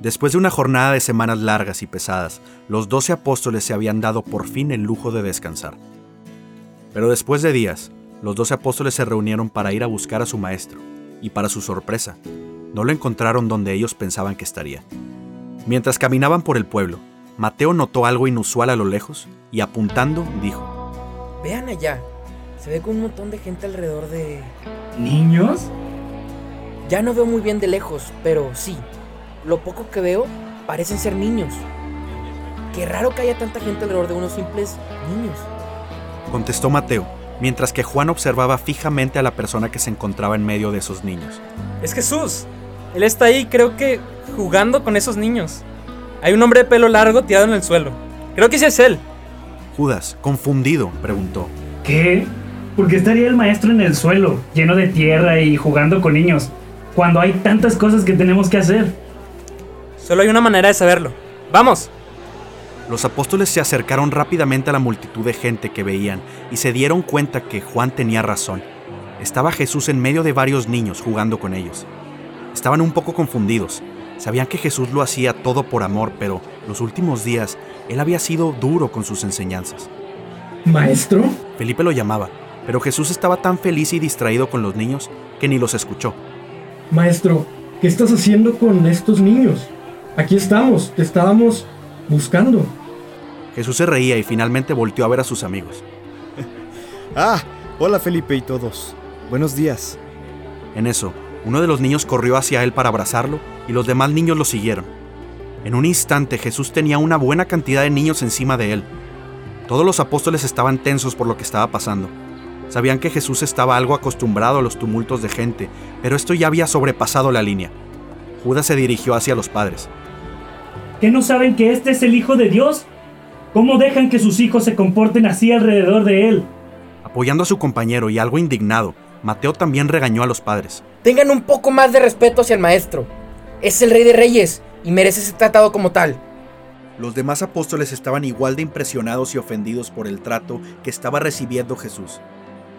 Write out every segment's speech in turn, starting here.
Después de una jornada de semanas largas y pesadas, los doce apóstoles se habían dado por fin el lujo de descansar. Pero después de días, los doce apóstoles se reunieron para ir a buscar a su maestro, y para su sorpresa, no lo encontraron donde ellos pensaban que estaría. Mientras caminaban por el pueblo, Mateo notó algo inusual a lo lejos y apuntando dijo, Vean allá, se ve con un montón de gente alrededor de... ¿Niños? Ya no veo muy bien de lejos, pero sí, lo poco que veo parecen ser niños. Qué raro que haya tanta gente alrededor de unos simples niños. Contestó Mateo, mientras que Juan observaba fijamente a la persona que se encontraba en medio de esos niños. Es Jesús. Él está ahí, creo que, jugando con esos niños. Hay un hombre de pelo largo tirado en el suelo. Creo que ese es él. Judas, confundido, preguntó. ¿Qué? ¿Por qué estaría el maestro en el suelo, lleno de tierra y jugando con niños, cuando hay tantas cosas que tenemos que hacer? Solo hay una manera de saberlo. ¡Vamos! Los apóstoles se acercaron rápidamente a la multitud de gente que veían y se dieron cuenta que Juan tenía razón. Estaba Jesús en medio de varios niños jugando con ellos. Estaban un poco confundidos. Sabían que Jesús lo hacía todo por amor, pero los últimos días él había sido duro con sus enseñanzas. ¿Maestro? Felipe lo llamaba, pero Jesús estaba tan feliz y distraído con los niños que ni los escuchó. Maestro, ¿qué estás haciendo con estos niños? Aquí estamos, te estábamos buscando. Jesús se reía y finalmente volteó a ver a sus amigos. ah, hola Felipe y todos. Buenos días. En eso, uno de los niños corrió hacia él para abrazarlo y los demás niños lo siguieron. En un instante Jesús tenía una buena cantidad de niños encima de él. Todos los apóstoles estaban tensos por lo que estaba pasando. Sabían que Jesús estaba algo acostumbrado a los tumultos de gente, pero esto ya había sobrepasado la línea. Judas se dirigió hacia los padres. ¿Qué no saben que este es el Hijo de Dios? ¿Cómo dejan que sus hijos se comporten así alrededor de él? Apoyando a su compañero y algo indignado, Mateo también regañó a los padres. Tengan un poco más de respeto hacia el maestro. Es el rey de reyes y merece ser tratado como tal. Los demás apóstoles estaban igual de impresionados y ofendidos por el trato que estaba recibiendo Jesús.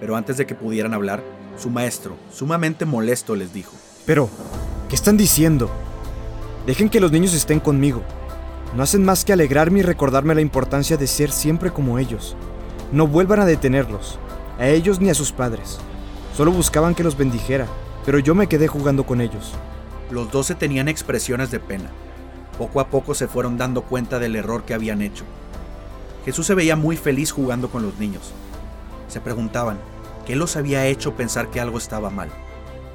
Pero antes de que pudieran hablar, su maestro, sumamente molesto, les dijo. Pero, ¿qué están diciendo? Dejen que los niños estén conmigo. No hacen más que alegrarme y recordarme la importancia de ser siempre como ellos. No vuelvan a detenerlos, a ellos ni a sus padres. Solo buscaban que los bendijera, pero yo me quedé jugando con ellos. Los doce tenían expresiones de pena. Poco a poco se fueron dando cuenta del error que habían hecho. Jesús se veía muy feliz jugando con los niños. Se preguntaban, ¿qué los había hecho pensar que algo estaba mal?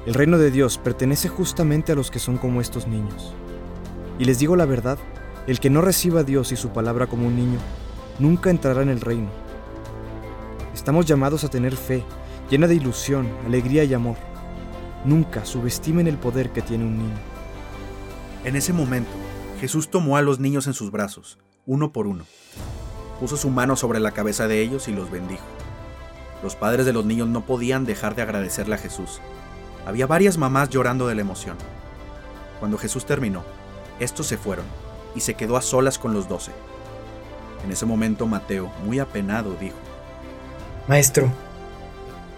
El reino de Dios pertenece justamente a los que son como estos niños. Y les digo la verdad, el que no reciba a Dios y su palabra como un niño, nunca entrará en el reino. Estamos llamados a tener fe, llena de ilusión, alegría y amor. Nunca subestimen el poder que tiene un niño. En ese momento, Jesús tomó a los niños en sus brazos, uno por uno. Puso su mano sobre la cabeza de ellos y los bendijo. Los padres de los niños no podían dejar de agradecerle a Jesús. Había varias mamás llorando de la emoción. Cuando Jesús terminó, estos se fueron y se quedó a solas con los doce. En ese momento Mateo, muy apenado, dijo, Maestro,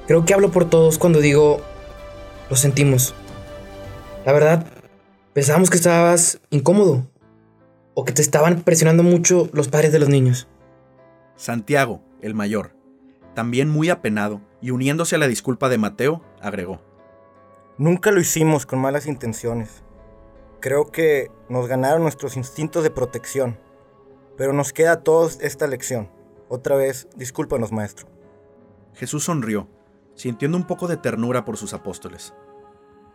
creo que hablo por todos cuando digo, lo sentimos. La verdad, pensábamos que estabas incómodo o que te estaban presionando mucho los padres de los niños. Santiago, el mayor, también muy apenado y uniéndose a la disculpa de Mateo, agregó. Nunca lo hicimos con malas intenciones. Creo que nos ganaron nuestros instintos de protección. Pero nos queda a todos esta lección. Otra vez, discúlpanos, maestro. Jesús sonrió, sintiendo un poco de ternura por sus apóstoles.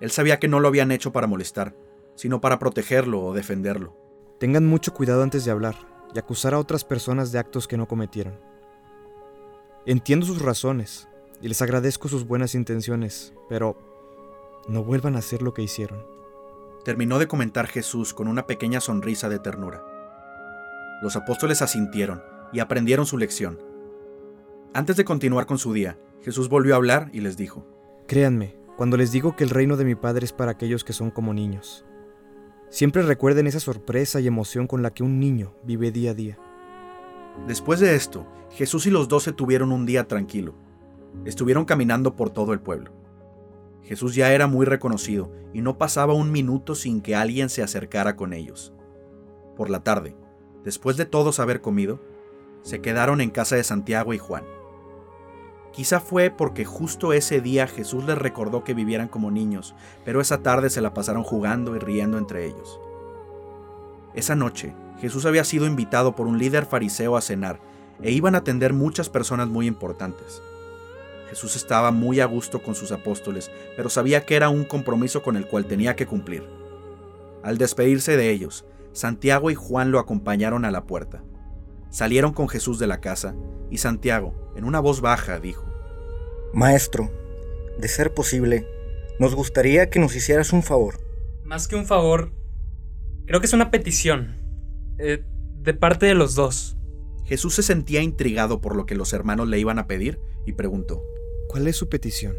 Él sabía que no lo habían hecho para molestar, sino para protegerlo o defenderlo. Tengan mucho cuidado antes de hablar y acusar a otras personas de actos que no cometieron. Entiendo sus razones y les agradezco sus buenas intenciones, pero no vuelvan a hacer lo que hicieron. Terminó de comentar Jesús con una pequeña sonrisa de ternura. Los apóstoles asintieron y aprendieron su lección. Antes de continuar con su día, Jesús volvió a hablar y les dijo, Créanme, cuando les digo que el reino de mi Padre es para aquellos que son como niños. Siempre recuerden esa sorpresa y emoción con la que un niño vive día a día. Después de esto, Jesús y los doce tuvieron un día tranquilo. Estuvieron caminando por todo el pueblo. Jesús ya era muy reconocido y no pasaba un minuto sin que alguien se acercara con ellos. Por la tarde, después de todos haber comido, se quedaron en casa de Santiago y Juan. Quizá fue porque justo ese día Jesús les recordó que vivieran como niños, pero esa tarde se la pasaron jugando y riendo entre ellos. Esa noche, Jesús había sido invitado por un líder fariseo a cenar e iban a atender muchas personas muy importantes. Jesús estaba muy a gusto con sus apóstoles, pero sabía que era un compromiso con el cual tenía que cumplir. Al despedirse de ellos, Santiago y Juan lo acompañaron a la puerta. Salieron con Jesús de la casa y Santiago, en una voz baja, dijo, Maestro, de ser posible, nos gustaría que nos hicieras un favor. Más que un favor, creo que es una petición. eh, de parte de los dos. Jesús se sentía intrigado por lo que los hermanos le iban a pedir y preguntó, ¿Cuál es su petición?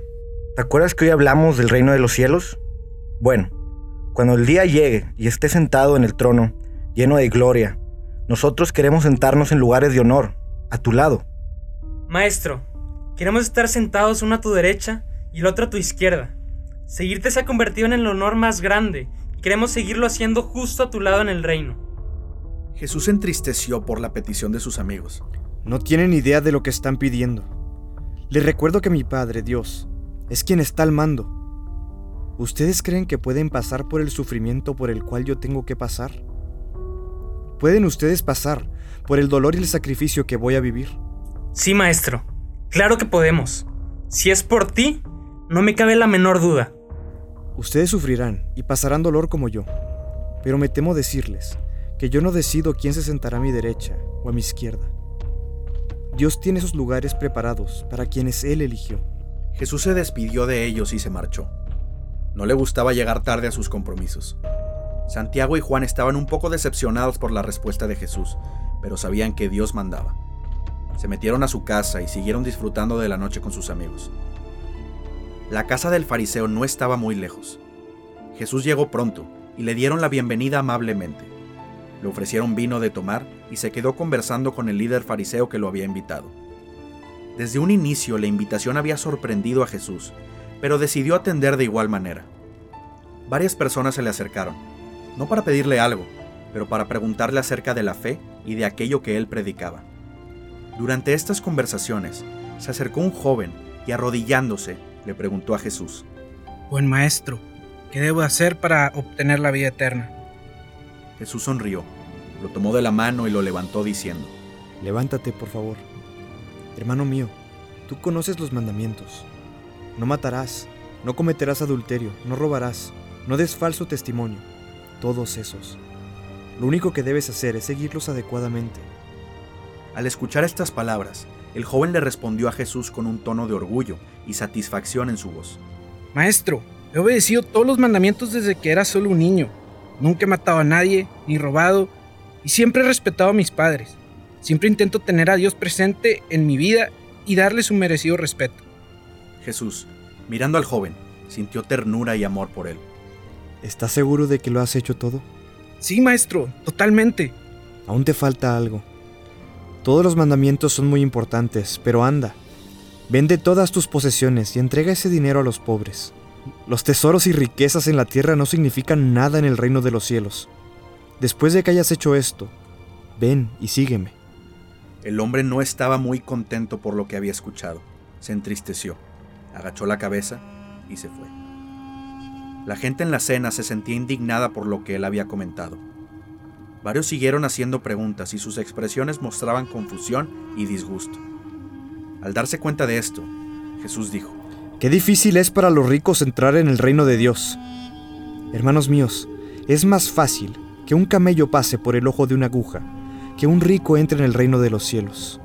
¿Te acuerdas que hoy hablamos del reino de los cielos? Bueno, cuando el día llegue y esté sentado en el trono, lleno de gloria, nosotros queremos sentarnos en lugares de honor, a tu lado. Maestro, queremos estar sentados uno a tu derecha y el otro a tu izquierda. Seguirte se ha convertido en el honor más grande y queremos seguirlo haciendo justo a tu lado en el reino. Jesús se entristeció por la petición de sus amigos. No tienen idea de lo que están pidiendo. Les recuerdo que mi Padre, Dios, es quien está al mando. ¿Ustedes creen que pueden pasar por el sufrimiento por el cual yo tengo que pasar? ¿Pueden ustedes pasar por el dolor y el sacrificio que voy a vivir? Sí, maestro. Claro que podemos. Si es por ti, no me cabe la menor duda. Ustedes sufrirán y pasarán dolor como yo, pero me temo decirles que yo no decido quién se sentará a mi derecha o a mi izquierda. Dios tiene esos lugares preparados para quienes Él eligió. Jesús se despidió de ellos y se marchó. No le gustaba llegar tarde a sus compromisos. Santiago y Juan estaban un poco decepcionados por la respuesta de Jesús, pero sabían que Dios mandaba. Se metieron a su casa y siguieron disfrutando de la noche con sus amigos. La casa del fariseo no estaba muy lejos. Jesús llegó pronto y le dieron la bienvenida amablemente. Le ofrecieron vino de tomar y se quedó conversando con el líder fariseo que lo había invitado. Desde un inicio la invitación había sorprendido a Jesús, pero decidió atender de igual manera. Varias personas se le acercaron, no para pedirle algo, pero para preguntarle acerca de la fe y de aquello que él predicaba. Durante estas conversaciones, se acercó un joven y arrodillándose, le preguntó a Jesús, Buen maestro, ¿qué debo hacer para obtener la vida eterna? Jesús sonrió, lo tomó de la mano y lo levantó diciendo, Levántate, por favor. Hermano mío, tú conoces los mandamientos. No matarás, no cometerás adulterio, no robarás, no des falso testimonio. Todos esos. Lo único que debes hacer es seguirlos adecuadamente. Al escuchar estas palabras, el joven le respondió a Jesús con un tono de orgullo y satisfacción en su voz. Maestro, he obedecido todos los mandamientos desde que era solo un niño. Nunca he matado a nadie, ni robado, y siempre he respetado a mis padres. Siempre intento tener a Dios presente en mi vida y darle su merecido respeto. Jesús, mirando al joven, sintió ternura y amor por él. ¿Estás seguro de que lo has hecho todo? Sí, maestro, totalmente. Aún te falta algo. Todos los mandamientos son muy importantes, pero anda. Vende todas tus posesiones y entrega ese dinero a los pobres. Los tesoros y riquezas en la tierra no significan nada en el reino de los cielos. Después de que hayas hecho esto, ven y sígueme. El hombre no estaba muy contento por lo que había escuchado. Se entristeció, agachó la cabeza y se fue. La gente en la cena se sentía indignada por lo que él había comentado. Varios siguieron haciendo preguntas y sus expresiones mostraban confusión y disgusto. Al darse cuenta de esto, Jesús dijo, Qué difícil es para los ricos entrar en el reino de Dios. Hermanos míos, es más fácil que un camello pase por el ojo de una aguja que un rico entre en el reino de los cielos.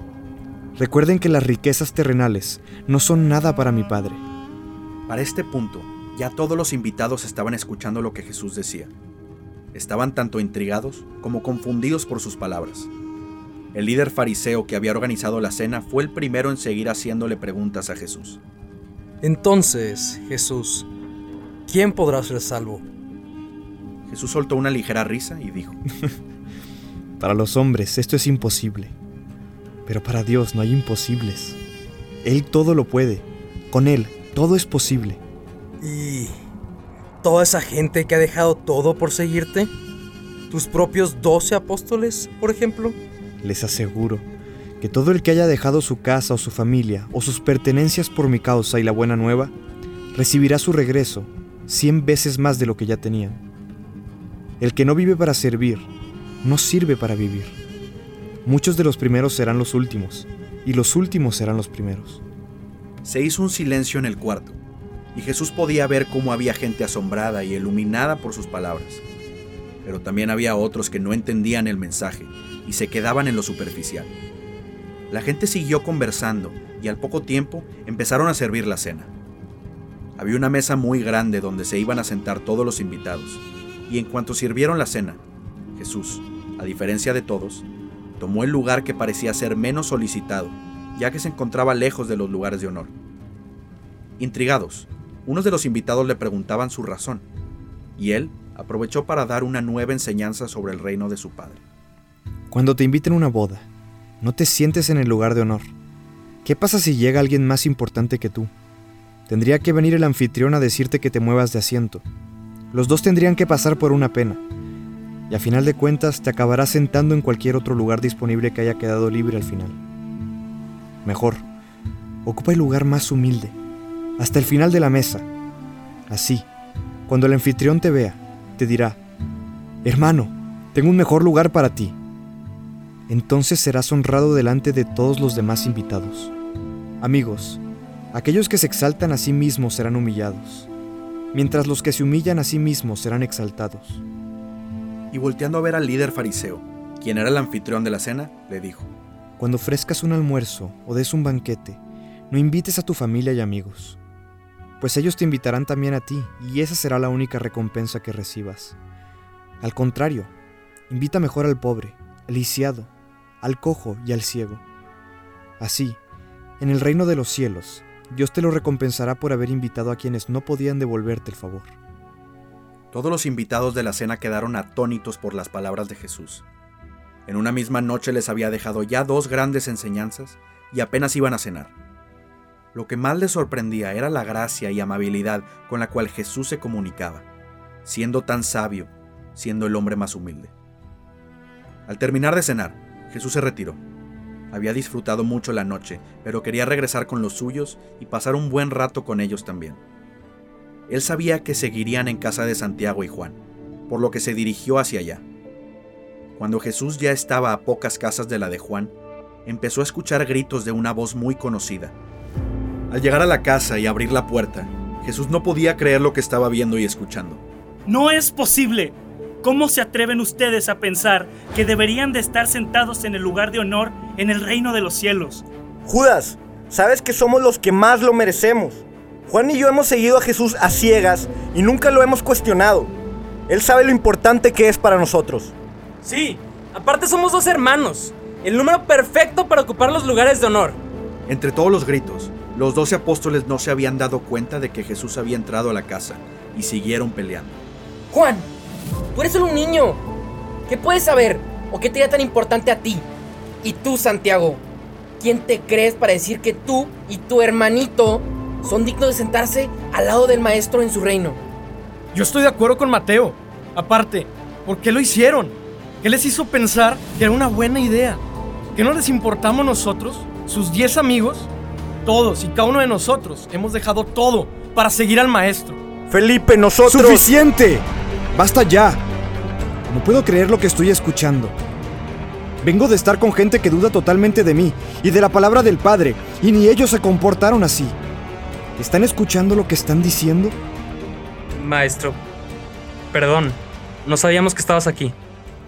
Recuerden que las riquezas terrenales no son nada para mi Padre. Para este punto, ya todos los invitados estaban escuchando lo que Jesús decía. Estaban tanto intrigados como confundidos por sus palabras. El líder fariseo que había organizado la cena fue el primero en seguir haciéndole preguntas a Jesús. Entonces, Jesús, ¿quién podrá ser salvo? Jesús soltó una ligera risa y dijo, Para los hombres esto es imposible, pero para Dios no hay imposibles. Él todo lo puede, con Él todo es posible. ¿Y toda esa gente que ha dejado todo por seguirte? ¿Tus propios doce apóstoles, por ejemplo? Les aseguro que todo el que haya dejado su casa o su familia o sus pertenencias por mi causa y la buena nueva, recibirá su regreso cien veces más de lo que ya tenían. El que no vive para servir, no sirve para vivir. Muchos de los primeros serán los últimos, y los últimos serán los primeros. Se hizo un silencio en el cuarto, y Jesús podía ver cómo había gente asombrada y iluminada por sus palabras. Pero también había otros que no entendían el mensaje y se quedaban en lo superficial. La gente siguió conversando y al poco tiempo empezaron a servir la cena. Había una mesa muy grande donde se iban a sentar todos los invitados, y en cuanto sirvieron la cena, Jesús, a diferencia de todos, tomó el lugar que parecía ser menos solicitado, ya que se encontraba lejos de los lugares de honor. Intrigados, unos de los invitados le preguntaban su razón, y él aprovechó para dar una nueva enseñanza sobre el reino de su padre. Cuando te inviten a una boda, no te sientes en el lugar de honor. ¿Qué pasa si llega alguien más importante que tú? Tendría que venir el anfitrión a decirte que te muevas de asiento. Los dos tendrían que pasar por una pena. Y a final de cuentas te acabarás sentando en cualquier otro lugar disponible que haya quedado libre al final. Mejor, ocupa el lugar más humilde, hasta el final de la mesa. Así, cuando el anfitrión te vea, te dirá, Hermano, tengo un mejor lugar para ti. Entonces serás honrado delante de todos los demás invitados. Amigos, aquellos que se exaltan a sí mismos serán humillados, mientras los que se humillan a sí mismos serán exaltados. Y volteando a ver al líder fariseo, quien era el anfitrión de la cena, le dijo, Cuando ofrezcas un almuerzo o des un banquete, no invites a tu familia y amigos, pues ellos te invitarán también a ti, y esa será la única recompensa que recibas. Al contrario, invita mejor al pobre, al lisiado, al cojo y al ciego. Así, en el reino de los cielos, Dios te lo recompensará por haber invitado a quienes no podían devolverte el favor. Todos los invitados de la cena quedaron atónitos por las palabras de Jesús. En una misma noche les había dejado ya dos grandes enseñanzas y apenas iban a cenar. Lo que más les sorprendía era la gracia y amabilidad con la cual Jesús se comunicaba, siendo tan sabio, siendo el hombre más humilde. Al terminar de cenar, Jesús se retiró. Había disfrutado mucho la noche, pero quería regresar con los suyos y pasar un buen rato con ellos también. Él sabía que seguirían en casa de Santiago y Juan, por lo que se dirigió hacia allá. Cuando Jesús ya estaba a pocas casas de la de Juan, empezó a escuchar gritos de una voz muy conocida. Al llegar a la casa y abrir la puerta, Jesús no podía creer lo que estaba viendo y escuchando. No es posible. ¿Cómo se atreven ustedes a pensar que deberían de estar sentados en el lugar de honor en el reino de los cielos? Judas, sabes que somos los que más lo merecemos. Juan y yo hemos seguido a Jesús a ciegas y nunca lo hemos cuestionado. Él sabe lo importante que es para nosotros. Sí, aparte somos dos hermanos. El número perfecto para ocupar los lugares de honor. Entre todos los gritos, los doce apóstoles no se habían dado cuenta de que Jesús había entrado a la casa y siguieron peleando. Juan, tú eres solo un niño. ¿Qué puedes saber o qué te da tan importante a ti? Y tú, Santiago, ¿quién te crees para decir que tú y tu hermanito son dignos de sentarse al lado del maestro en su reino? Yo estoy de acuerdo con Mateo. Aparte, ¿por qué lo hicieron? ¿Qué les hizo pensar que era una buena idea? ¿Que no les importamos nosotros, sus 10 amigos? Todos y cada uno de nosotros hemos dejado todo para seguir al maestro. Felipe, nosotros... ¡Suficiente! ¡Basta ya! No puedo creer lo que estoy escuchando. Vengo de estar con gente que duda totalmente de mí y de la palabra del Padre, y ni ellos se comportaron así. ¿Están escuchando lo que están diciendo? Maestro, perdón, no sabíamos que estabas aquí.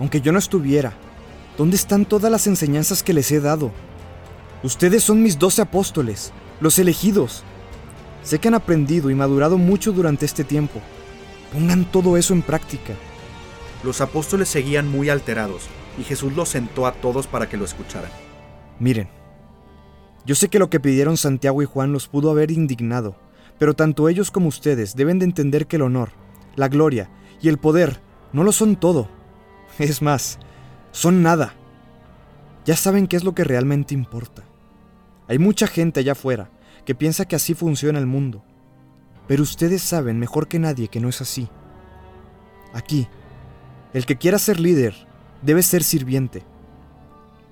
Aunque yo no estuviera, ¿dónde están todas las enseñanzas que les he dado? Ustedes son mis doce apóstoles, los elegidos. Sé que han aprendido y madurado mucho durante este tiempo. Pongan todo eso en práctica. Los apóstoles seguían muy alterados y Jesús los sentó a todos para que lo escucharan. Miren, yo sé que lo que pidieron Santiago y Juan los pudo haber indignado, pero tanto ellos como ustedes deben de entender que el honor, la gloria y el poder no lo son todo. Es más, son nada. Ya saben qué es lo que realmente importa. Hay mucha gente allá afuera que piensa que así funciona el mundo. Pero ustedes saben mejor que nadie que no es así. Aquí, el que quiera ser líder debe ser sirviente,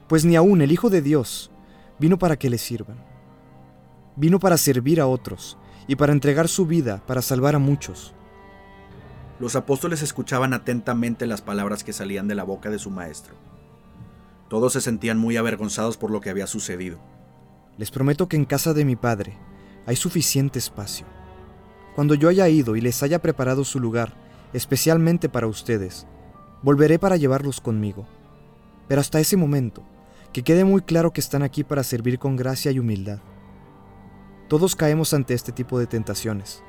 pues ni aún el Hijo de Dios vino para que le sirvan. Vino para servir a otros y para entregar su vida para salvar a muchos. Los apóstoles escuchaban atentamente las palabras que salían de la boca de su maestro. Todos se sentían muy avergonzados por lo que había sucedido. Les prometo que en casa de mi Padre hay suficiente espacio. Cuando yo haya ido y les haya preparado su lugar, especialmente para ustedes, volveré para llevarlos conmigo. Pero hasta ese momento, que quede muy claro que están aquí para servir con gracia y humildad. Todos caemos ante este tipo de tentaciones,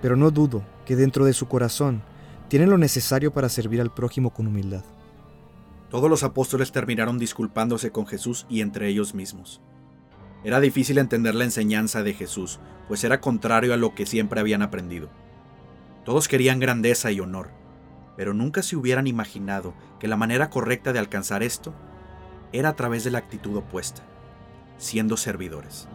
pero no dudo que dentro de su corazón tienen lo necesario para servir al prójimo con humildad. Todos los apóstoles terminaron disculpándose con Jesús y entre ellos mismos. Era difícil entender la enseñanza de Jesús, pues era contrario a lo que siempre habían aprendido. Todos querían grandeza y honor, pero nunca se hubieran imaginado que la manera correcta de alcanzar esto era a través de la actitud opuesta, siendo servidores.